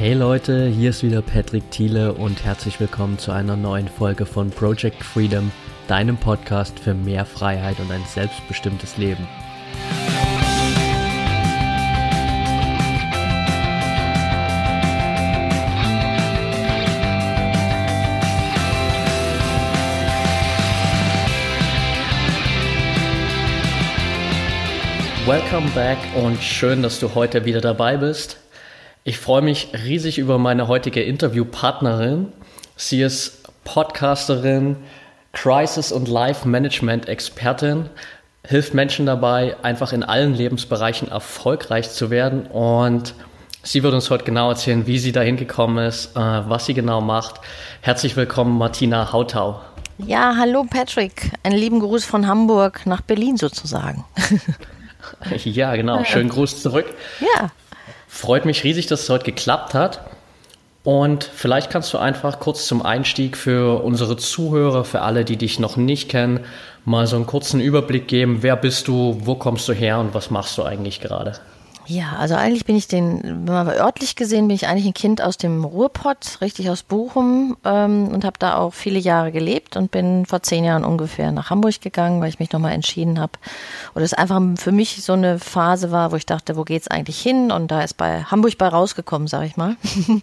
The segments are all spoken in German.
Hey Leute, hier ist wieder Patrick Thiele und herzlich willkommen zu einer neuen Folge von Project Freedom, deinem Podcast für mehr Freiheit und ein selbstbestimmtes Leben. Welcome back und schön, dass du heute wieder dabei bist. Ich freue mich riesig über meine heutige Interviewpartnerin. Sie ist Podcasterin, Crisis- und Life-Management-Expertin, hilft Menschen dabei, einfach in allen Lebensbereichen erfolgreich zu werden. Und sie wird uns heute genau erzählen, wie sie dahin gekommen ist, äh, was sie genau macht. Herzlich willkommen, Martina Hautau. Ja, hallo Patrick. Einen lieben Gruß von Hamburg nach Berlin sozusagen. ja, genau. Schönen Gruß zurück. Ja. Freut mich riesig, dass es heute geklappt hat. Und vielleicht kannst du einfach kurz zum Einstieg für unsere Zuhörer, für alle, die dich noch nicht kennen, mal so einen kurzen Überblick geben. Wer bist du, wo kommst du her und was machst du eigentlich gerade? Ja, also eigentlich bin ich den, örtlich gesehen bin ich eigentlich ein Kind aus dem Ruhrpott, richtig aus Bochum ähm, und habe da auch viele Jahre gelebt und bin vor zehn Jahren ungefähr nach Hamburg gegangen, weil ich mich nochmal entschieden habe. Oder es einfach für mich so eine Phase war, wo ich dachte, wo geht's eigentlich hin? Und da ist bei Hamburg bei rausgekommen, sage ich mal.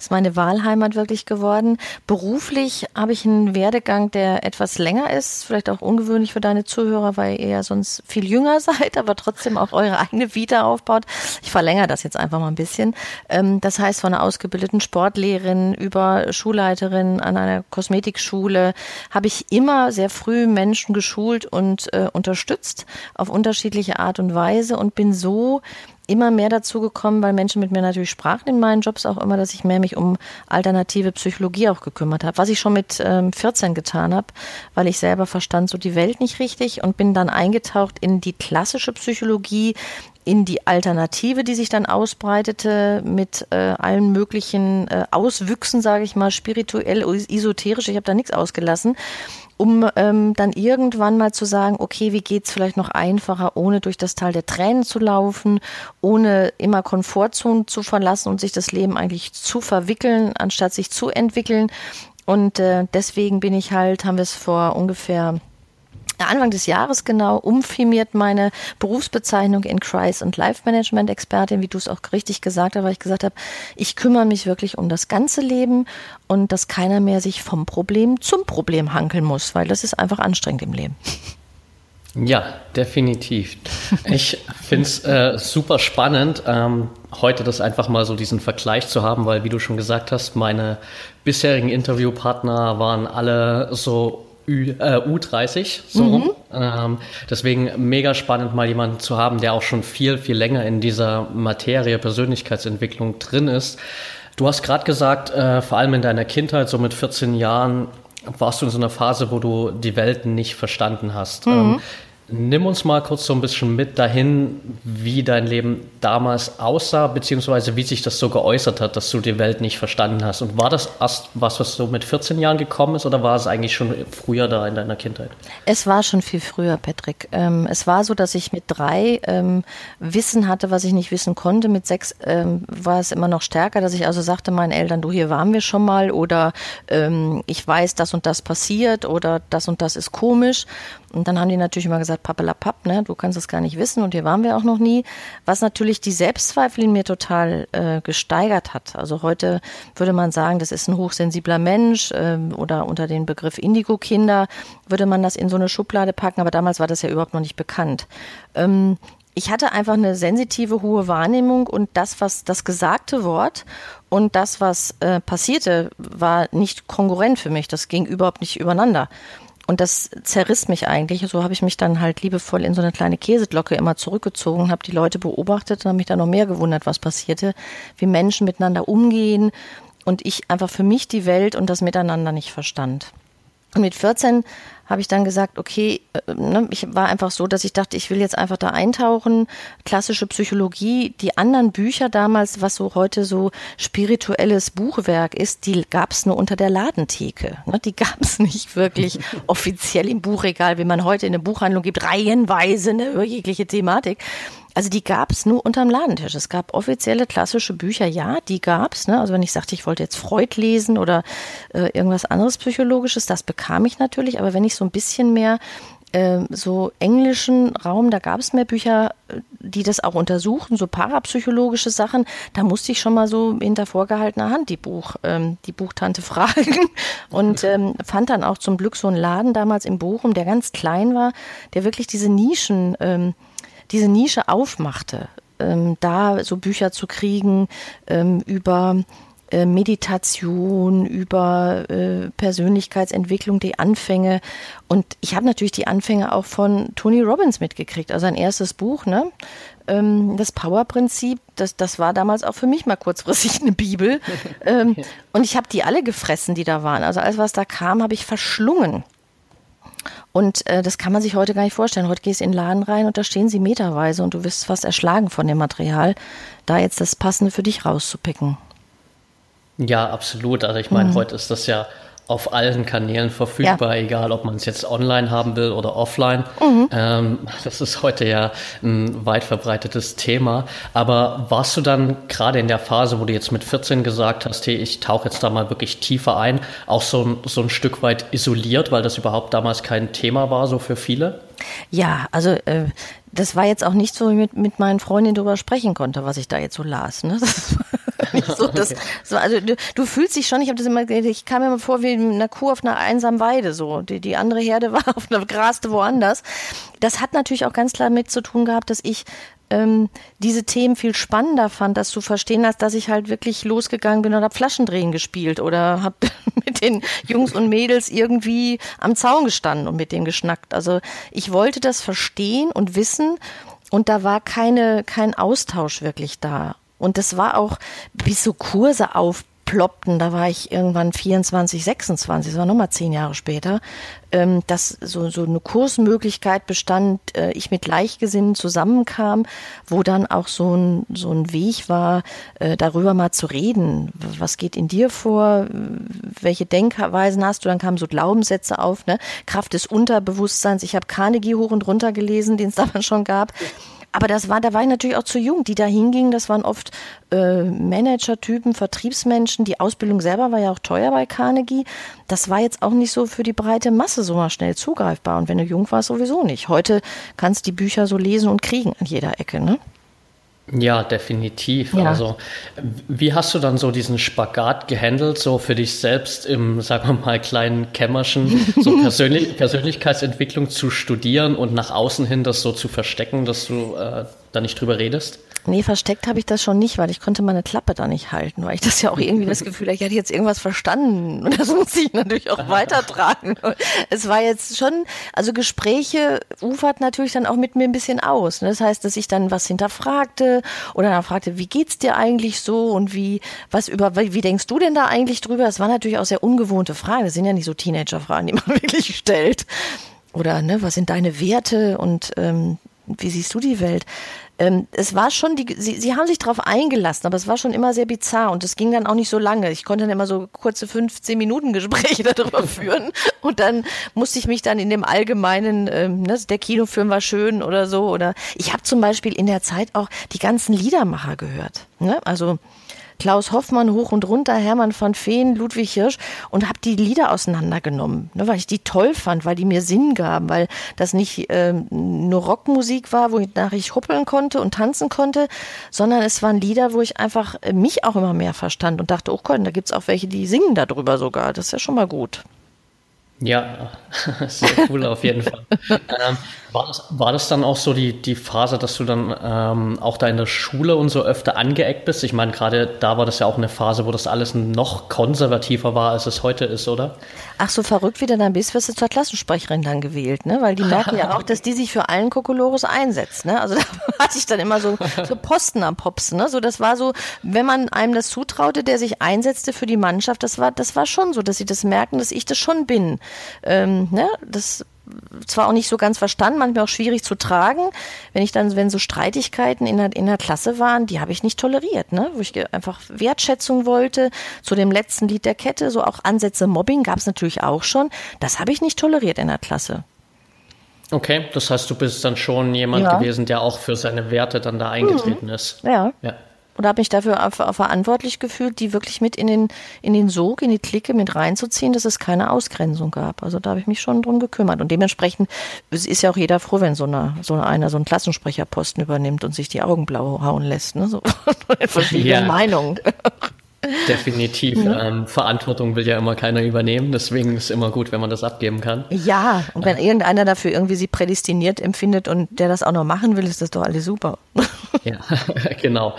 ist meine Wahlheimat wirklich geworden. Beruflich habe ich einen Werdegang, der etwas länger ist, vielleicht auch ungewöhnlich für deine Zuhörer, weil ihr ja sonst viel jünger seid, aber trotzdem auch eure eigene Vita aufbaut. Ich verlängere das jetzt einfach mal ein bisschen. Ähm, das heißt, von einer ausgebildeten Sportlehrerin über Schulleiterin an einer Kosmetikschule habe ich immer sehr früh Menschen geschult und äh, unterstützt auf unterschiedliche Art und Weise und bin so immer mehr dazu gekommen, weil Menschen mit mir natürlich sprachen in meinen Jobs auch immer, dass ich mehr mich um alternative Psychologie auch gekümmert habe, was ich schon mit ähm, 14 getan habe, weil ich selber verstand so die Welt nicht richtig und bin dann eingetaucht in die klassische Psychologie, in die Alternative, die sich dann ausbreitete mit äh, allen möglichen äh, Auswüchsen, sage ich mal, spirituell, esoterisch. Ich habe da nichts ausgelassen, um ähm, dann irgendwann mal zu sagen, okay, wie geht's vielleicht noch einfacher, ohne durch das Tal der Tränen zu laufen, ohne immer Komfortzonen zu verlassen und sich das Leben eigentlich zu verwickeln, anstatt sich zu entwickeln. Und äh, deswegen bin ich halt, haben wir es vor ungefähr Anfang des Jahres genau umfirmiert meine Berufsbezeichnung in Crisis und Life Management Expertin, wie du es auch richtig gesagt hast, weil ich gesagt habe, ich kümmere mich wirklich um das ganze Leben und dass keiner mehr sich vom Problem zum Problem hankeln muss, weil das ist einfach anstrengend im Leben. Ja, definitiv. Ich finde es äh, super spannend, ähm, heute das einfach mal so diesen Vergleich zu haben, weil wie du schon gesagt hast, meine bisherigen Interviewpartner waren alle so Ü, äh, U30, so mhm. Ähm, deswegen mega spannend, mal jemanden zu haben, der auch schon viel, viel länger in dieser Materie Persönlichkeitsentwicklung drin ist. Du hast gerade gesagt, äh, vor allem in deiner Kindheit, so mit 14 Jahren, warst du in so einer Phase, wo du die Welt nicht verstanden hast. Mhm. Ähm, Nimm uns mal kurz so ein bisschen mit dahin, wie dein Leben damals aussah, beziehungsweise wie sich das so geäußert hat, dass du die Welt nicht verstanden hast. Und war das erst was, was so mit 14 Jahren gekommen ist, oder war es eigentlich schon früher da in deiner Kindheit? Es war schon viel früher, Patrick. Ähm, es war so, dass ich mit drei ähm, Wissen hatte, was ich nicht wissen konnte. Mit sechs ähm, war es immer noch stärker, dass ich also sagte meinen Eltern, du, hier waren wir schon mal, oder ähm, ich weiß, das und das passiert, oder das und das ist komisch. Und dann haben die natürlich immer gesagt, pappelapapp, ne, du kannst es gar nicht wissen und hier waren wir auch noch nie. Was natürlich die Selbstzweifel in mir total äh, gesteigert hat. Also heute würde man sagen, das ist ein hochsensibler Mensch äh, oder unter den Begriff Indigo-Kinder würde man das in so eine Schublade packen, aber damals war das ja überhaupt noch nicht bekannt. Ähm, ich hatte einfach eine sensitive, hohe Wahrnehmung und das, was das gesagte Wort und das, was äh, passierte, war nicht kongruent für mich. Das ging überhaupt nicht übereinander. Und das zerriss mich eigentlich. So habe ich mich dann halt liebevoll in so eine kleine Käseglocke immer zurückgezogen, habe die Leute beobachtet und habe mich dann noch mehr gewundert, was passierte, wie Menschen miteinander umgehen und ich einfach für mich die Welt und das Miteinander nicht verstand. Und mit 14 habe ich dann gesagt, okay, äh, ne, ich war einfach so, dass ich dachte, ich will jetzt einfach da eintauchen, klassische Psychologie, die anderen Bücher damals, was so heute so spirituelles Buchwerk ist, die gab es nur unter der Ladentheke. Ne, die gab es nicht wirklich offiziell im Buchregal, wie man heute in eine Buchhandlung gibt, reihenweise, ne, jegliche Thematik. Also die gab es nur unterm Ladentisch. Es gab offizielle klassische Bücher, ja, die gab es. Ne? Also wenn ich sagte, ich wollte jetzt Freud lesen oder äh, irgendwas anderes Psychologisches, das bekam ich natürlich. Aber wenn ich so ein bisschen mehr ähm, so englischen Raum, da gab es mehr Bücher, äh, die das auch untersuchen, so parapsychologische Sachen. Da musste ich schon mal so hinter vorgehaltener Hand die Buch, ähm, die Buchtante fragen und ähm, fand dann auch zum Glück so einen Laden damals in Bochum, der ganz klein war, der wirklich diese Nischen, ähm, diese Nische aufmachte, ähm, da so Bücher zu kriegen ähm, über äh, Meditation, über äh, Persönlichkeitsentwicklung, die Anfänge. Und ich habe natürlich die Anfänge auch von Tony Robbins mitgekriegt, also ein erstes Buch, ne? Ähm, das Power-Prinzip, das, das war damals auch für mich mal kurzfristig eine Bibel. Ähm, und ich habe die alle gefressen, die da waren. Also alles, was da kam, habe ich verschlungen. Und äh, das kann man sich heute gar nicht vorstellen. Heute gehst du in den Laden rein und da stehen sie meterweise und du wirst fast erschlagen von dem Material, da jetzt das Passende für dich rauszupicken. Ja, absolut. Also ich meine, mhm. heute ist das ja auf allen Kanälen verfügbar, ja. egal ob man es jetzt online haben will oder offline. Mhm. Ähm, das ist heute ja ein weit verbreitetes Thema. Aber warst du dann gerade in der Phase, wo du jetzt mit 14 gesagt hast, hey, ich tauche jetzt da mal wirklich tiefer ein, auch so, so ein Stück weit isoliert, weil das überhaupt damals kein Thema war, so für viele? Ja, also äh, das war jetzt auch nicht so, wie ich mit, mit meinen Freundinnen darüber sprechen konnte, was ich da jetzt so las. Ne? so, das, so, also du, du, fühlst dich schon, ich habe das immer, ich kam mir mal vor wie eine Kuh auf einer einsamen Weide, so. Die, die andere Herde war auf einer Graste woanders. Das hat natürlich auch ganz klar mit zu tun gehabt, dass ich ähm, diese Themen viel spannender fand, das zu verstehen, als dass ich halt wirklich losgegangen bin und habe Flaschendrehen gespielt oder habe mit den Jungs und Mädels irgendwie am Zaun gestanden und mit denen geschnackt. Also ich wollte das verstehen und wissen und da war keine, kein Austausch wirklich da. Und das war auch, bis so Kurse aufploppten, da war ich irgendwann 24, 26, das war nochmal zehn Jahre später, ähm, dass so, so eine Kursmöglichkeit bestand, äh, ich mit Gleichgesinnen zusammenkam, wo dann auch so ein, so ein Weg war, äh, darüber mal zu reden. Was geht in dir vor? Welche Denkweisen hast du? Dann kamen so Glaubenssätze auf, ne? Kraft des Unterbewusstseins. Ich habe Carnegie hoch und runter gelesen, den es damals schon gab. Aber das war, da war ich natürlich auch zu jung, die da hingingen. Das waren oft äh, Managertypen, Vertriebsmenschen. Die Ausbildung selber war ja auch teuer bei Carnegie. Das war jetzt auch nicht so für die breite Masse so mal schnell zugreifbar. Und wenn du jung warst, sowieso nicht. Heute kannst du die Bücher so lesen und kriegen an jeder Ecke, ne? Ja, definitiv. Ja. Also, wie hast du dann so diesen Spagat gehandelt, so für dich selbst im, sagen wir mal, kleinen Kämmerchen, so Persönlich Persönlichkeitsentwicklung zu studieren und nach außen hin das so zu verstecken, dass du äh, da nicht drüber redest? Nee, versteckt habe ich das schon nicht, weil ich konnte meine Klappe da nicht halten, weil ich das ja auch irgendwie das Gefühl hatte, ich hätte jetzt irgendwas verstanden und das muss ich natürlich auch weitertragen. Es war jetzt schon, also Gespräche ufert natürlich dann auch mit mir ein bisschen aus. Ne? Das heißt, dass ich dann was hinterfragte oder dann fragte, wie geht's dir eigentlich so und wie, was über, wie denkst du denn da eigentlich drüber? Das waren natürlich auch sehr ungewohnte Fragen. Das sind ja nicht so Teenager-Fragen, die man wirklich stellt. Oder, ne, was sind deine Werte und ähm, wie siehst du die Welt? ähm, es war schon, die, sie, sie haben sich darauf eingelassen, aber es war schon immer sehr bizarr und es ging dann auch nicht so lange. Ich konnte dann immer so kurze 15 Minuten Gespräche darüber führen und dann musste ich mich dann in dem allgemeinen, ähm, ne, der Kinofilm war schön oder so oder ich habe zum Beispiel in der Zeit auch die ganzen Liedermacher gehört. Ne? Also Klaus Hoffmann hoch und runter, Hermann von Feen, Ludwig Hirsch und habe die Lieder auseinandergenommen, ne, weil ich die toll fand, weil die mir Sinn gaben, weil das nicht ähm, nur Rockmusik war, wo ich huppeln konnte und tanzen konnte, sondern es waren Lieder, wo ich einfach äh, mich auch immer mehr verstand und dachte, oh Gott, da gibt's auch welche, die singen darüber sogar. Das ist ja schon mal gut. Ja, sehr cool auf jeden Fall. ähm, war, das, war das dann auch so die, die Phase, dass du dann ähm, auch da in der Schule und so öfter angeeckt bist? Ich meine, gerade da war das ja auch eine Phase, wo das alles noch konservativer war, als es heute ist, oder? Ach, so verrückt wie du dann bist, wirst du zur Klassensprecherin dann gewählt, ne? Weil die merken ja auch, dass die sich für allen Kokolores einsetzt, ne? Also da hatte ich dann immer so, so Posten am Pops, ne? So, das war so, wenn man einem das zutraute, der sich einsetzte für die Mannschaft, das war, das war schon so, dass sie das merken, dass ich das schon bin. Ähm, ne? Das zwar auch nicht so ganz verstanden, manchmal auch schwierig zu tragen. Wenn ich dann, wenn so Streitigkeiten in der, in der Klasse waren, die habe ich nicht toleriert, ne? Wo ich einfach Wertschätzung wollte. Zu dem letzten Lied der Kette, so auch Ansätze Mobbing gab es natürlich auch schon. Das habe ich nicht toleriert in der Klasse. Okay, das heißt, du bist dann schon jemand ja. gewesen, der auch für seine Werte dann da eingetreten mhm. ist. Ja. ja und habe mich dafür verantwortlich gefühlt, die wirklich mit in den, in den Sog, in die Clique mit reinzuziehen, dass es keine Ausgrenzung gab. Also da habe ich mich schon drum gekümmert. Und dementsprechend ist ja auch jeder froh, wenn so, eine, so einer so einen Klassensprecherposten übernimmt und sich die Augen blau hauen lässt. Ne? So verschiedene ja. Meinungen. Definitiv. Ja. Ähm, Verantwortung will ja immer keiner übernehmen, deswegen ist es immer gut, wenn man das abgeben kann. Ja, und wenn irgendeiner dafür irgendwie sie prädestiniert empfindet und der das auch noch machen will, ist das doch alles super. Ja, genau.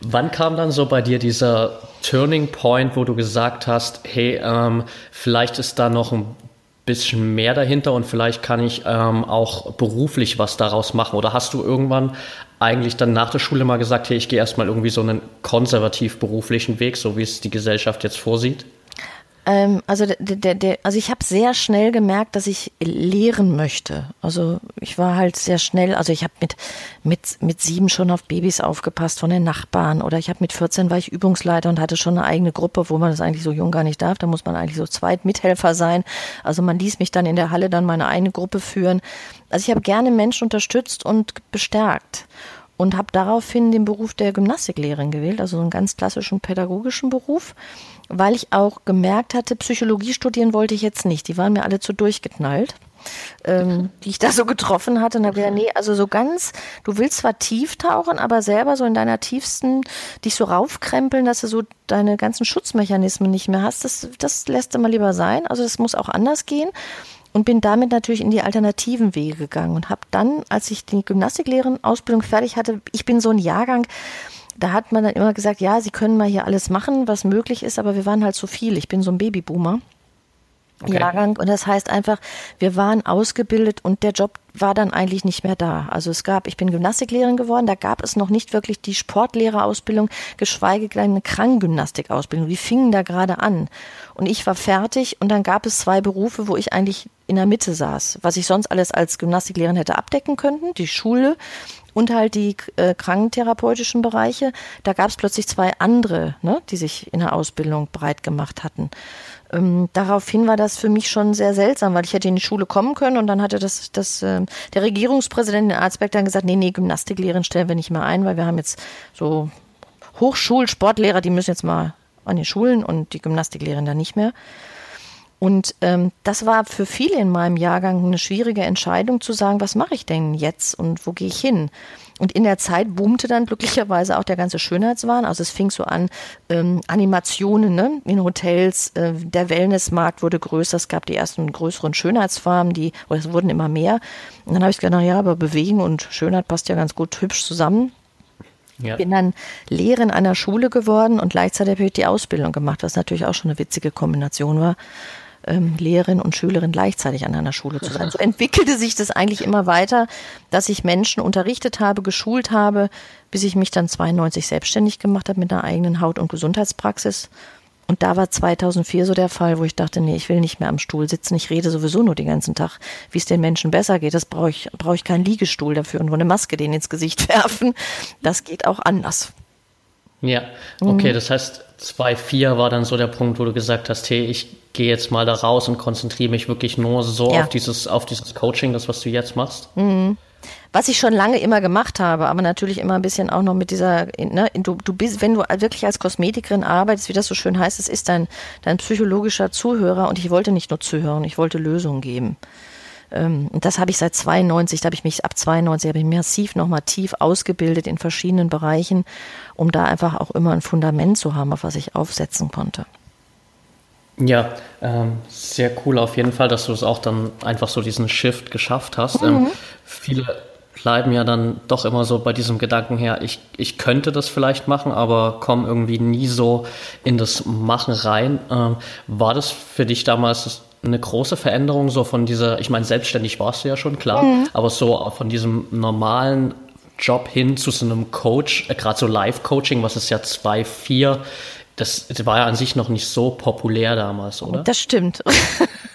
Wann kam dann so bei dir dieser Turning Point, wo du gesagt hast, hey, ähm, vielleicht ist da noch ein bisschen mehr dahinter und vielleicht kann ich ähm, auch beruflich was daraus machen? Oder hast du irgendwann eigentlich dann nach der Schule mal gesagt, hey, ich gehe erstmal irgendwie so einen konservativ beruflichen Weg, so wie es die Gesellschaft jetzt vorsieht? Ähm, also, der, der, also ich habe sehr schnell gemerkt, dass ich lehren möchte. Also ich war halt sehr schnell, also ich habe mit, mit, mit sieben schon auf Babys aufgepasst von den Nachbarn oder ich habe mit 14 war ich Übungsleiter und hatte schon eine eigene Gruppe, wo man das eigentlich so jung gar nicht darf. Da muss man eigentlich so zweit Mithelfer sein. Also man ließ mich dann in der Halle dann meine eigene Gruppe führen. Also ich habe gerne Menschen unterstützt und bestärkt und habe daraufhin den Beruf der Gymnastiklehrerin gewählt, also so einen ganz klassischen pädagogischen Beruf weil ich auch gemerkt hatte, Psychologie studieren wollte ich jetzt nicht. Die waren mir alle zu durchgeknallt. Ähm, die ich da so getroffen hatte und habe gesagt, nee, also so ganz, du willst zwar tief tauchen, aber selber so in deiner tiefsten, dich so raufkrempeln, dass du so deine ganzen Schutzmechanismen nicht mehr hast, das, das lässt du mal lieber sein. Also das muss auch anders gehen und bin damit natürlich in die alternativen Wege gegangen und habe dann, als ich die Gymnastiklehrerin-Ausbildung fertig hatte, ich bin so ein Jahrgang, da hat man dann immer gesagt, ja, Sie können mal hier alles machen, was möglich ist, aber wir waren halt so viel. Ich bin so ein Babyboomer. Okay. Jahrgang und das heißt einfach, wir waren ausgebildet und der Job war dann eigentlich nicht mehr da. Also es gab, ich bin Gymnastiklehrerin geworden, da gab es noch nicht wirklich die Sportlehrerausbildung, geschweige denn eine Krankengymnastikausbildung. Die fingen da gerade an und ich war fertig und dann gab es zwei Berufe, wo ich eigentlich in der Mitte saß, was ich sonst alles als Gymnastiklehrerin hätte abdecken können, die Schule und halt die äh, krankentherapeutischen Bereiche. Da gab es plötzlich zwei andere, ne, die sich in der Ausbildung breit gemacht hatten. Ähm, daraufhin war das für mich schon sehr seltsam, weil ich hätte in die Schule kommen können und dann hatte das, das äh, der Regierungspräsident in Arzberg dann gesagt, nee, nee, Gymnastiklehrerin stellen wir nicht mehr ein, weil wir haben jetzt so Hochschulsportlehrer, die müssen jetzt mal an die Schulen und die Gymnastiklehrerin dann nicht mehr. Und ähm, das war für viele in meinem Jahrgang eine schwierige Entscheidung zu sagen, was mache ich denn jetzt und wo gehe ich hin? Und in der Zeit boomte dann glücklicherweise auch der ganze Schönheitswahn. Also es fing so an, ähm, Animationen ne? in Hotels, äh, der Wellnessmarkt wurde größer, es gab die ersten größeren Schönheitsfarmen, die, oder es wurden immer mehr. Und dann habe ich gedacht, ja, aber Bewegen und Schönheit passt ja ganz gut hübsch zusammen. Ja. Bin dann Lehrerin einer Schule geworden und gleichzeitig habe ich die Ausbildung gemacht, was natürlich auch schon eine witzige Kombination war ähm, Lehrerin und Schülerin gleichzeitig an einer Schule zu sein. So entwickelte sich das eigentlich immer weiter, dass ich Menschen unterrichtet habe, geschult habe, bis ich mich dann 92 selbstständig gemacht habe mit einer eigenen Haut- und Gesundheitspraxis. Und da war 2004 so der Fall, wo ich dachte, nee, ich will nicht mehr am Stuhl sitzen. Ich rede sowieso nur den ganzen Tag, wie es den Menschen besser geht. Das brauche ich, brauche ich keinen Liegestuhl dafür und nur eine Maske denen ins Gesicht werfen. Das geht auch anders. Ja, okay, mhm. das heißt, 2.4 war dann so der Punkt, wo du gesagt hast, hey, ich gehe jetzt mal da raus und konzentriere mich wirklich nur so ja. auf dieses, auf dieses Coaching, das, was du jetzt machst. Mhm. Was ich schon lange immer gemacht habe, aber natürlich immer ein bisschen auch noch mit dieser, ne, du, du bist, wenn du wirklich als Kosmetikerin arbeitest, wie das so schön heißt, es ist dein, dein psychologischer Zuhörer und ich wollte nicht nur zuhören, ich wollte Lösungen geben. Ähm, und das habe ich seit 92, da habe ich mich ab 92 habe ich massiv nochmal tief ausgebildet in verschiedenen Bereichen, um da einfach auch immer ein Fundament zu haben, auf was ich aufsetzen konnte. Ja, ähm, sehr cool auf jeden Fall, dass du es auch dann einfach so diesen Shift geschafft hast. Ähm, mhm. Ähm, viele bleiben ja dann doch immer so bei diesem Gedanken her, ich, ich könnte das vielleicht machen, aber komme irgendwie nie so in das Machen rein. Ähm, war das für dich damals eine große Veränderung, so von dieser, ich meine, selbstständig warst du ja schon, klar, mhm. aber so von diesem normalen Job hin zu so einem Coach, äh, gerade so Live-Coaching, was ist ja 2-4, das, das war ja an sich noch nicht so populär damals, oder? Das stimmt.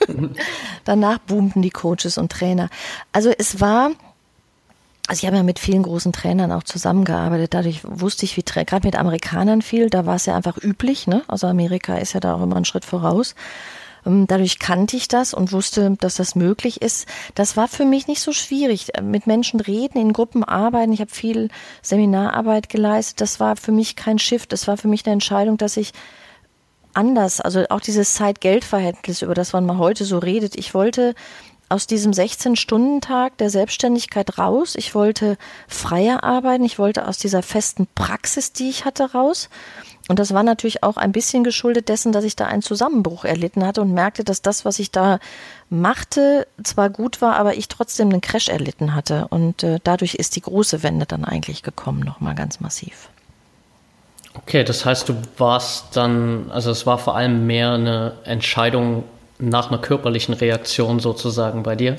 Danach boomten die Coaches und Trainer. Also es war, also ich habe ja mit vielen großen Trainern auch zusammengearbeitet. Dadurch wusste ich, wie gerade mit Amerikanern viel, da war es ja einfach üblich. Ne? Also Amerika ist ja da auch immer einen Schritt voraus. Ähm, dadurch kannte ich das und wusste, dass das möglich ist. Das war für mich nicht so schwierig. Mit Menschen reden, in Gruppen arbeiten. Ich habe viel Seminararbeit geleistet. Das war für mich kein Shift. Das war für mich eine Entscheidung, dass ich anders, also auch dieses Zeit-Geld-Verhältnis, über das man mal heute so redet. Ich wollte aus diesem 16-Stunden-Tag der Selbstständigkeit raus. Ich wollte freier arbeiten. Ich wollte aus dieser festen Praxis, die ich hatte, raus. Und das war natürlich auch ein bisschen geschuldet dessen, dass ich da einen Zusammenbruch erlitten hatte und merkte, dass das, was ich da machte, zwar gut war, aber ich trotzdem einen Crash erlitten hatte. Und äh, dadurch ist die große Wende dann eigentlich gekommen, nochmal ganz massiv. Okay, das heißt, du warst dann, also es war vor allem mehr eine Entscheidung nach einer körperlichen Reaktion sozusagen bei dir?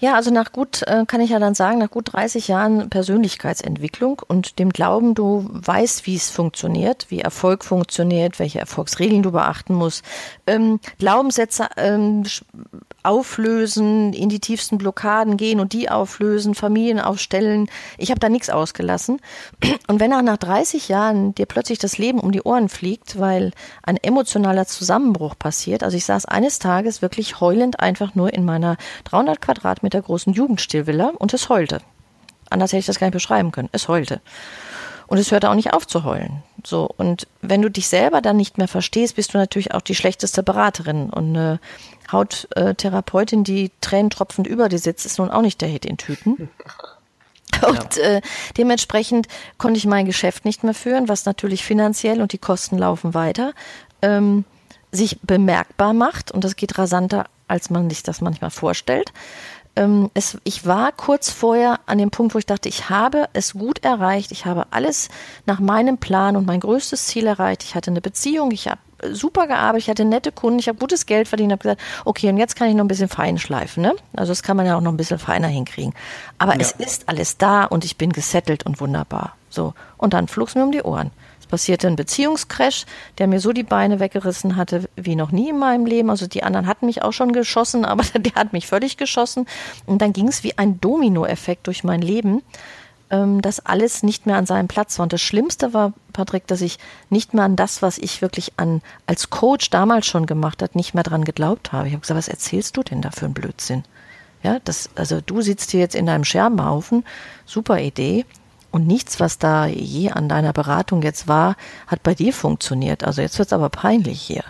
Ja, also nach gut, äh, kann ich ja dann sagen, nach gut 30 Jahren Persönlichkeitsentwicklung und dem Glauben, du weißt, wie es funktioniert, wie Erfolg funktioniert, welche Erfolgsregeln du beachten musst, ähm, Glaubenssätze ähm, auflösen, in die tiefsten Blockaden gehen und die auflösen, Familien aufstellen. Ich habe da nichts ausgelassen. Und wenn auch nach 30 Jahren dir plötzlich das Leben um die Ohren fliegt, weil ein emotionaler Zusammenbruch passiert, also ich saß eines Tages wirklich heulend einfach nur in meiner 300 Quadratmeter großen Jugendstilvilla und es heulte. Anders hätte ich das gar nicht beschreiben können. Es heulte. Und es hörte auch nicht auf zu heulen. So. Und wenn du dich selber dann nicht mehr verstehst, bist du natürlich auch die schlechteste Beraterin. Und eine Hauttherapeutin, die tränentropfend über dir sitzt, ist nun auch nicht der Hit in Tüten. Und äh, dementsprechend konnte ich mein Geschäft nicht mehr führen, was natürlich finanziell und die Kosten laufen weiter, ähm, sich bemerkbar macht. Und das geht rasanter, als man sich das manchmal vorstellt ähm, es, ich war kurz vorher an dem Punkt, wo ich dachte, ich habe es gut erreicht, ich habe alles nach meinem Plan und mein größtes Ziel erreicht. Ich hatte eine Beziehung, ich habe super gearbeitet, ich hatte nette Kunden, ich habe gutes Geld verdient, habe gesagt, okay, und jetzt kann ich noch ein bisschen fein schleifen, ne? Also das kann man ja auch noch ein bisschen feiner hinkriegen. Aber ja. es ist alles da und ich bin gesettelt und wunderbar. So. Und dann flog es mir um die Ohren. Es passierte ein Beziehungscrash, der mir so die Beine weggerissen hatte wie noch nie in meinem Leben. Also die anderen hatten mich auch schon geschossen, aber der hat mich völlig geschossen. Und dann ging es wie ein Dominoeffekt durch mein Leben, ähm, dass alles nicht mehr an seinem Platz war. Und das Schlimmste war, Patrick, dass ich nicht mehr an das, was ich wirklich an als Coach damals schon gemacht hat, nicht mehr dran geglaubt habe. Ich habe gesagt, was erzählst du denn da für einen Blödsinn? Ja, das, also du sitzt hier jetzt in deinem Scherbenhaufen, super Idee. Und nichts, was da je an deiner Beratung jetzt war, hat bei dir funktioniert. Also jetzt wird es aber peinlich hier.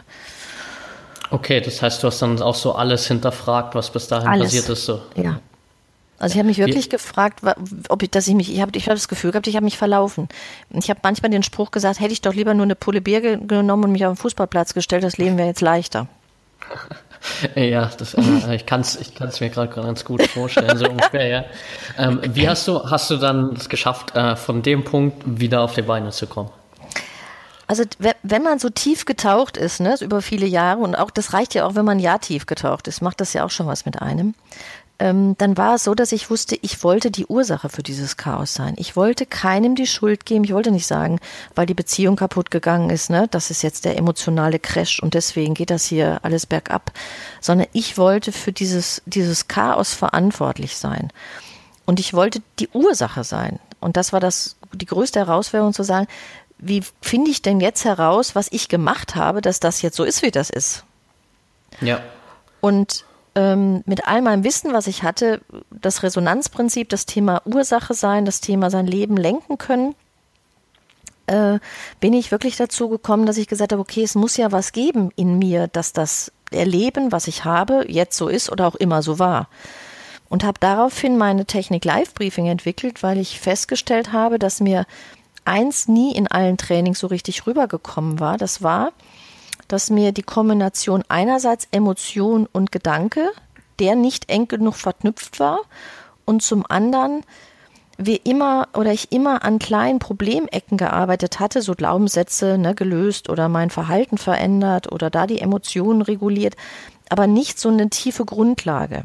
Okay, das heißt, du hast dann auch so alles hinterfragt, was bis dahin alles. passiert ist. So. Ja. Also ich habe mich wirklich Wie? gefragt, ob ich, dass ich mich, ich habe ich hab das Gefühl gehabt, ich habe mich verlaufen. Ich habe manchmal den Spruch gesagt, hätte ich doch lieber nur eine Pulle Bier genommen und mich auf den Fußballplatz gestellt, das Leben wäre jetzt leichter. Ja, das, äh, ich kann es ich kann's mir gerade ganz gut vorstellen, so ungefähr, ja. Ähm, wie hast du, hast du dann es geschafft, äh, von dem Punkt wieder auf die Beine zu kommen? Also wenn man so tief getaucht ist, ne, über viele Jahre und auch das reicht ja auch, wenn man ja tief getaucht ist, macht das ja auch schon was mit einem ähm, dann war es so, dass ich wusste, ich wollte die Ursache für dieses Chaos sein. Ich wollte keinem die Schuld geben. Ich wollte nicht sagen, weil die Beziehung kaputt gegangen ist, ne, das ist jetzt der emotionale Crash und deswegen geht das hier alles bergab, sondern ich wollte für dieses, dieses Chaos verantwortlich sein. Und ich wollte die Ursache sein. Und das war das, die größte Herausforderung zu sagen, wie finde ich denn jetzt heraus, was ich gemacht habe, dass das jetzt so ist, wie das ist? Ja. Und ähm, mit all meinem Wissen, was ich hatte, das Resonanzprinzip, das Thema Ursache sein, das Thema sein Leben lenken können, äh, bin ich wirklich dazu gekommen, dass ich gesagt habe, okay, es muss ja was geben in mir, dass das Erleben, was ich habe, jetzt so ist oder auch immer so war. Und habe daraufhin meine Technik Live Briefing entwickelt, weil ich festgestellt habe, dass mir eins nie in allen Trainings so richtig rübergekommen war. Das war, dass mir die Kombination einerseits Emotion und Gedanke, der nicht eng genug verknüpft war, und zum anderen wir immer oder ich immer an kleinen Problemecken gearbeitet hatte, so Glaubenssätze ne, gelöst oder mein Verhalten verändert oder da die Emotionen reguliert, aber nicht so eine tiefe Grundlage.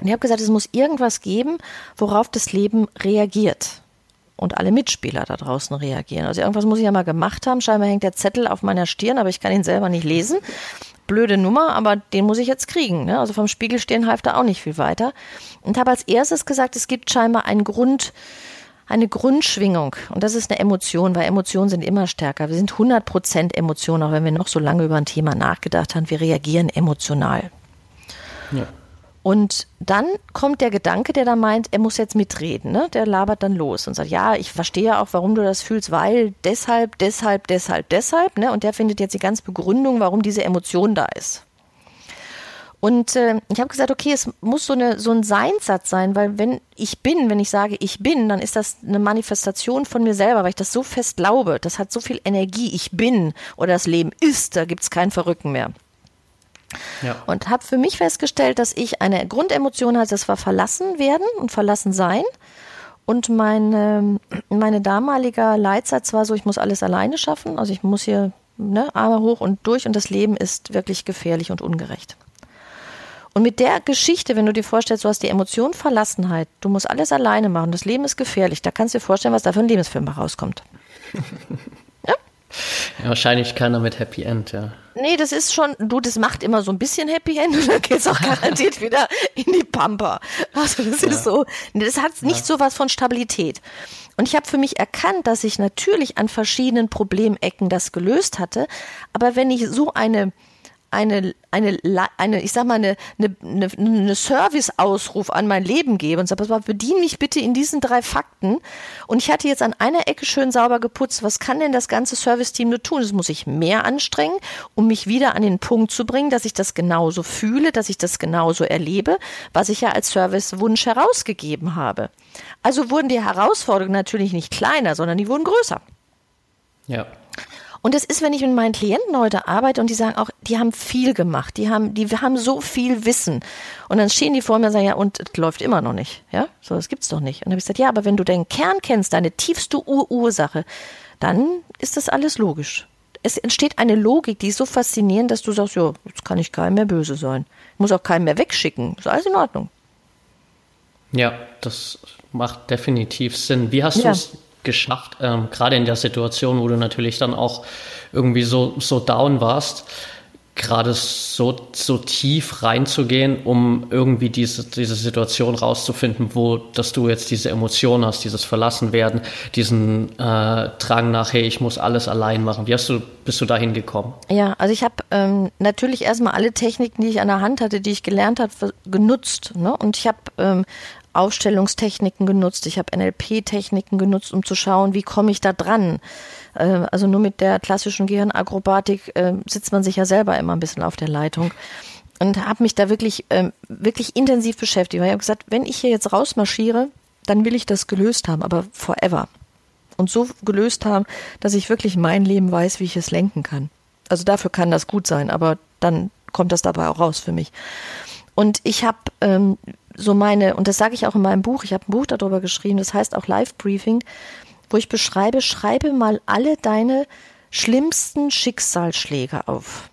Und ich habe gesagt, es muss irgendwas geben, worauf das Leben reagiert und alle Mitspieler da draußen reagieren. Also irgendwas muss ich ja mal gemacht haben. Scheinbar hängt der Zettel auf meiner Stirn, aber ich kann ihn selber nicht lesen. Blöde Nummer, aber den muss ich jetzt kriegen. Ne? Also vom Spiegel stehen half da auch nicht viel weiter. Und habe als erstes gesagt, es gibt scheinbar einen Grund, eine Grundschwingung. Und das ist eine Emotion, weil Emotionen sind immer stärker. Wir sind 100 Prozent Emotionen, auch wenn wir noch so lange über ein Thema nachgedacht haben. Wir reagieren emotional. Ja. Und dann kommt der Gedanke, der da meint, er muss jetzt mitreden. Ne? Der labert dann los und sagt, ja, ich verstehe auch, warum du das fühlst, weil deshalb, deshalb, deshalb, deshalb. Ne? Und der findet jetzt die ganze Begründung, warum diese Emotion da ist. Und äh, ich habe gesagt, okay, es muss so, eine, so ein Seinssatz sein, weil wenn ich bin, wenn ich sage, ich bin, dann ist das eine Manifestation von mir selber, weil ich das so fest glaube. Das hat so viel Energie, ich bin oder das Leben ist, da gibt es kein Verrücken mehr. Ja. Und habe für mich festgestellt, dass ich eine Grundemotion hatte, das war verlassen werden und verlassen sein. Und meine, meine damaliger Leitsatz war so, ich muss alles alleine schaffen. Also ich muss hier ne, Arme hoch und durch und das Leben ist wirklich gefährlich und ungerecht. Und mit der Geschichte, wenn du dir vorstellst, du hast die Emotion Verlassenheit, du musst alles alleine machen, das Leben ist gefährlich, da kannst du dir vorstellen, was da für ein Lebensfilm rauskommt. Ja, wahrscheinlich keiner mit Happy End, ja. Nee, das ist schon, du, das macht immer so ein bisschen Happy End und dann geht es auch garantiert wieder in die Pampa. Also das ja. ist so, das hat nicht ja. so was von Stabilität. Und ich habe für mich erkannt, dass ich natürlich an verschiedenen Problemecken das gelöst hatte, aber wenn ich so eine eine, eine, eine, ich sag mal, eine, eine, eine Service-Ausruf an mein Leben gebe und sage, pass mal, bedien mich bitte in diesen drei Fakten. Und ich hatte jetzt an einer Ecke schön sauber geputzt. Was kann denn das ganze Service-Team nur tun? Das muss ich mehr anstrengen, um mich wieder an den Punkt zu bringen, dass ich das genauso fühle, dass ich das genauso erlebe, was ich ja als Service-Wunsch herausgegeben habe. Also wurden die Herausforderungen natürlich nicht kleiner, sondern die wurden größer. Ja. Und es ist, wenn ich mit meinen Klienten heute arbeite und die sagen auch, die haben viel gemacht, die haben, die haben so viel Wissen. Und dann stehen die vor mir und sagen, ja, und es läuft immer noch nicht. Ja, so, das gibt's doch nicht. Und dann habe ich gesagt, ja, aber wenn du deinen Kern kennst, deine tiefste Urursache, dann ist das alles logisch. Es entsteht eine Logik, die ist so faszinierend, dass du sagst, ja, jetzt kann ich keinem mehr böse sein. Ich muss auch keinen mehr wegschicken. Ist alles in Ordnung. Ja, das macht definitiv Sinn. Wie hast ja. du es geschafft, ähm, gerade in der Situation, wo du natürlich dann auch irgendwie so, so down warst, gerade so, so tief reinzugehen, um irgendwie diese, diese Situation rauszufinden, wo, dass du jetzt diese Emotion hast, dieses Verlassenwerden, diesen äh, Drang nach, hey, ich muss alles allein machen. Wie hast du, bist du dahin gekommen? Ja, also ich habe ähm, natürlich erstmal alle Techniken, die ich an der Hand hatte, die ich gelernt habe, genutzt. Ne? Und ich habe ähm, Aufstellungstechniken genutzt, ich habe NLP-Techniken genutzt, um zu schauen, wie komme ich da dran. Äh, also nur mit der klassischen Gehirnakrobatik äh, sitzt man sich ja selber immer ein bisschen auf der Leitung und habe mich da wirklich, ähm, wirklich intensiv beschäftigt. Ich habe gesagt, wenn ich hier jetzt rausmarschiere, dann will ich das gelöst haben, aber forever. Und so gelöst haben, dass ich wirklich mein Leben weiß, wie ich es lenken kann. Also dafür kann das gut sein, aber dann kommt das dabei auch raus für mich. Und ich habe ähm, so meine, und das sage ich auch in meinem Buch, ich habe ein Buch darüber geschrieben, das heißt auch Live Briefing, wo ich beschreibe, schreibe mal alle deine schlimmsten Schicksalsschläge auf.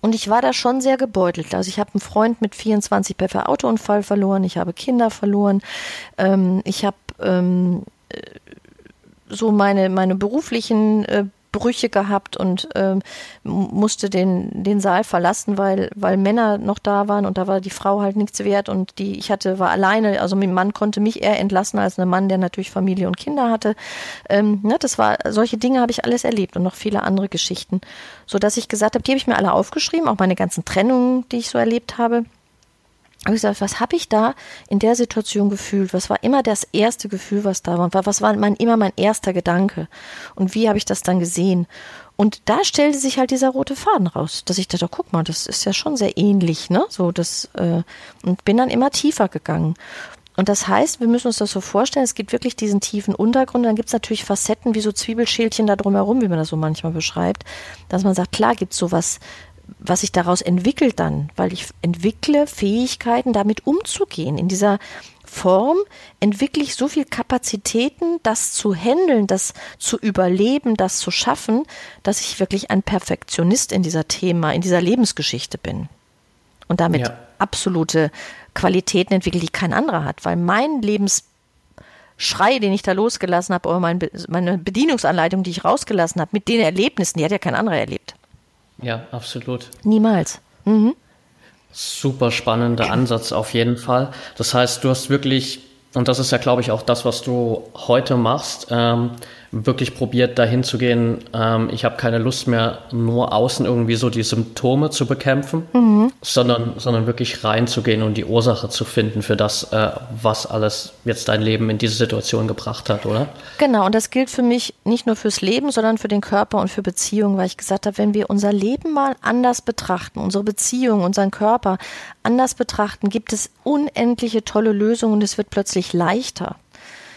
Und ich war da schon sehr gebeutelt. Also ich habe einen Freund mit 24 per Autounfall verloren, ich habe Kinder verloren, ähm, ich habe ähm, äh, so meine, meine beruflichen äh, Brüche gehabt und ähm, musste den, den Saal verlassen, weil, weil Männer noch da waren und da war die Frau halt nichts wert und die, ich hatte, war alleine, also mein Mann konnte mich eher entlassen als ein Mann, der natürlich Familie und Kinder hatte. Ähm, ne, das war, solche Dinge habe ich alles erlebt und noch viele andere Geschichten. So dass ich gesagt habe, die habe ich mir alle aufgeschrieben, auch meine ganzen Trennungen, die ich so erlebt habe habe ich gesagt, was habe ich da in der Situation gefühlt? Was war immer das erste Gefühl, was da war? Was war mein, immer mein erster Gedanke? Und wie habe ich das dann gesehen? Und da stellte sich halt dieser rote Faden raus, dass ich dachte, guck mal, das ist ja schon sehr ähnlich, ne? So das äh, und bin dann immer tiefer gegangen. Und das heißt, wir müssen uns das so vorstellen, es gibt wirklich diesen tiefen Untergrund, dann gibt es natürlich Facetten wie so Zwiebelschälchen da drumherum, wie man das so manchmal beschreibt, dass man sagt, klar gibt es sowas was sich daraus entwickelt dann, weil ich entwickle Fähigkeiten, damit umzugehen. In dieser Form entwickle ich so viel Kapazitäten, das zu handeln, das zu überleben, das zu schaffen, dass ich wirklich ein Perfektionist in dieser Thema, in dieser Lebensgeschichte bin. Und damit ja. absolute Qualitäten entwickle, die kein anderer hat, weil mein Lebensschrei, den ich da losgelassen habe, oder meine Bedienungsanleitung, die ich rausgelassen habe, mit den Erlebnissen, die hat ja kein anderer erlebt. Ja, absolut. Niemals. Mhm. Super spannender Ansatz auf jeden Fall. Das heißt, du hast wirklich und das ist ja, glaube ich, auch das, was du heute machst, ähm, wirklich probiert, dahin zu gehen, ähm, ich habe keine Lust mehr, nur außen irgendwie so die Symptome zu bekämpfen, mhm. sondern, sondern wirklich reinzugehen und die Ursache zu finden für das, äh, was alles jetzt dein Leben in diese Situation gebracht hat, oder? Genau, und das gilt für mich nicht nur fürs Leben, sondern für den Körper und für Beziehungen, weil ich gesagt habe, wenn wir unser Leben mal anders betrachten, unsere Beziehung, unseren Körper anders betrachten, gibt es unendliche tolle Lösungen und es wird plötzlich leichter.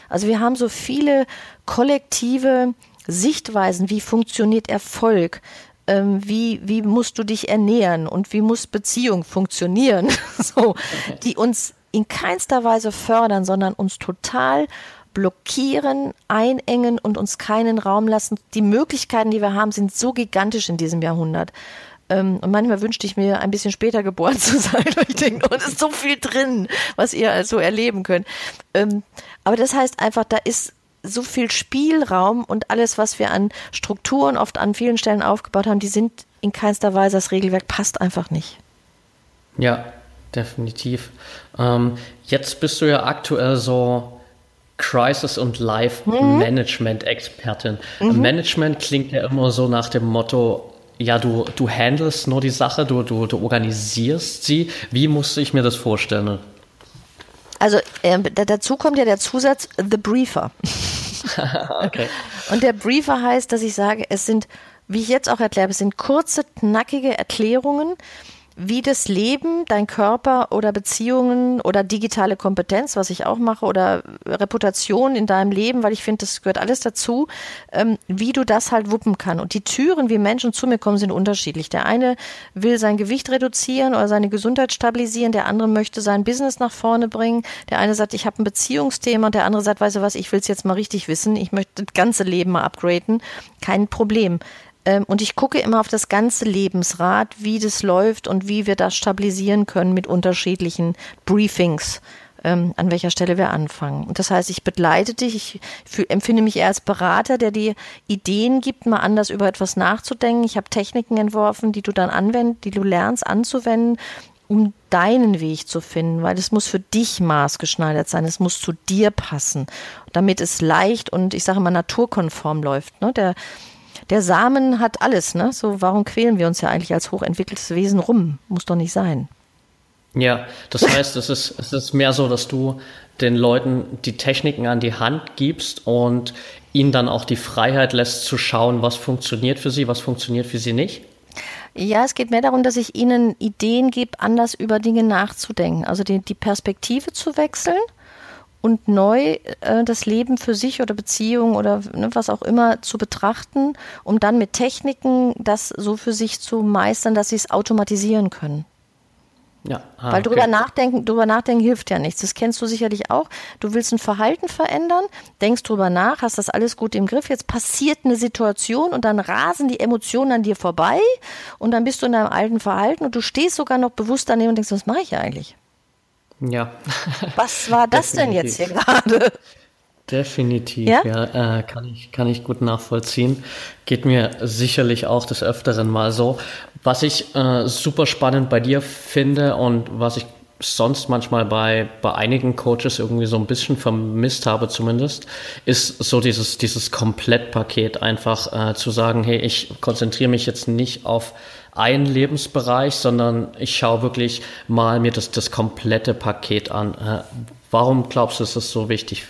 Also wir haben so viele kollektive Sichtweisen, wie funktioniert Erfolg, ähm, wie, wie musst du dich ernähren und wie muss Beziehung funktionieren, so, die uns in keinster Weise fördern, sondern uns total blockieren, einengen und uns keinen Raum lassen. Die Möglichkeiten, die wir haben, sind so gigantisch in diesem Jahrhundert. Ähm, und manchmal wünschte ich mir, ein bisschen später geboren zu sein, weil ich denke, oh, es ist so viel drin, was ihr also erleben könnt. Aber das heißt einfach, da ist so viel Spielraum und alles, was wir an Strukturen oft an vielen Stellen aufgebaut haben, die sind in keinster Weise, das Regelwerk passt einfach nicht. Ja, definitiv. Ähm, jetzt bist du ja aktuell so Crisis- und Life-Management-Expertin. Mhm. Management klingt ja immer so nach dem Motto, ja, du, du handelst nur die Sache, du, du, du organisierst sie. Wie muss ich mir das vorstellen? Also äh, dazu kommt ja der Zusatz The Briefer. okay. Und der Briefer heißt, dass ich sage, es sind, wie ich jetzt auch erkläre, es sind kurze, knackige Erklärungen, wie das Leben, dein Körper oder Beziehungen oder digitale Kompetenz, was ich auch mache, oder Reputation in deinem Leben, weil ich finde, das gehört alles dazu, ähm, wie du das halt wuppen kann. Und die Türen, wie Menschen zu mir kommen, sind unterschiedlich. Der eine will sein Gewicht reduzieren oder seine Gesundheit stabilisieren, der andere möchte sein Business nach vorne bringen. Der eine sagt, ich habe ein Beziehungsthema und der andere sagt, weißt du was, ich will es jetzt mal richtig wissen, ich möchte das ganze Leben mal upgraden. Kein Problem. Ähm, und ich gucke immer auf das ganze Lebensrad, wie das läuft und wie wir das stabilisieren können mit unterschiedlichen Briefings ähm, an welcher Stelle wir anfangen. Und das heißt, ich begleite dich, ich fühl, empfinde mich eher als Berater, der dir Ideen gibt, mal anders über etwas nachzudenken. Ich habe Techniken entworfen, die du dann anwendest, die du lernst anzuwenden, um deinen Weg zu finden, weil es muss für dich maßgeschneidert sein, es muss zu dir passen, damit es leicht und ich sage mal naturkonform läuft. Ne? Der, der Samen hat alles, ne? So, warum quälen wir uns ja eigentlich als hochentwickeltes Wesen rum? Muss doch nicht sein. Ja, das heißt, es ist, es ist mehr so, dass du den Leuten die Techniken an die Hand gibst und ihnen dann auch die Freiheit lässt zu schauen, was funktioniert für sie, was funktioniert für sie nicht? Ja, es geht mehr darum, dass ich ihnen Ideen gebe, anders über Dinge nachzudenken, also die, die Perspektive zu wechseln und neu äh, das Leben für sich oder Beziehung oder ne, was auch immer zu betrachten, um dann mit Techniken das so für sich zu meistern, dass sie es automatisieren können. Ja. Ah, Weil drüber okay. nachdenken, drüber nachdenken hilft ja nichts. Das kennst du sicherlich auch. Du willst ein Verhalten verändern, denkst drüber nach, hast das alles gut im Griff. Jetzt passiert eine Situation und dann rasen die Emotionen an dir vorbei und dann bist du in deinem alten Verhalten und du stehst sogar noch bewusst daneben und denkst, was mache ich eigentlich? Ja. Was war das denn jetzt hier gerade? Definitiv, ja, ja äh, kann, ich, kann ich gut nachvollziehen. Geht mir sicherlich auch des Öfteren mal so. Was ich äh, super spannend bei dir finde und was ich sonst manchmal bei, bei einigen Coaches irgendwie so ein bisschen vermisst habe zumindest, ist so dieses, dieses Komplettpaket einfach äh, zu sagen, hey, ich konzentriere mich jetzt nicht auf einen Lebensbereich, sondern ich schaue wirklich mal mir das, das komplette Paket an. Äh, warum glaubst du, ist das so wichtig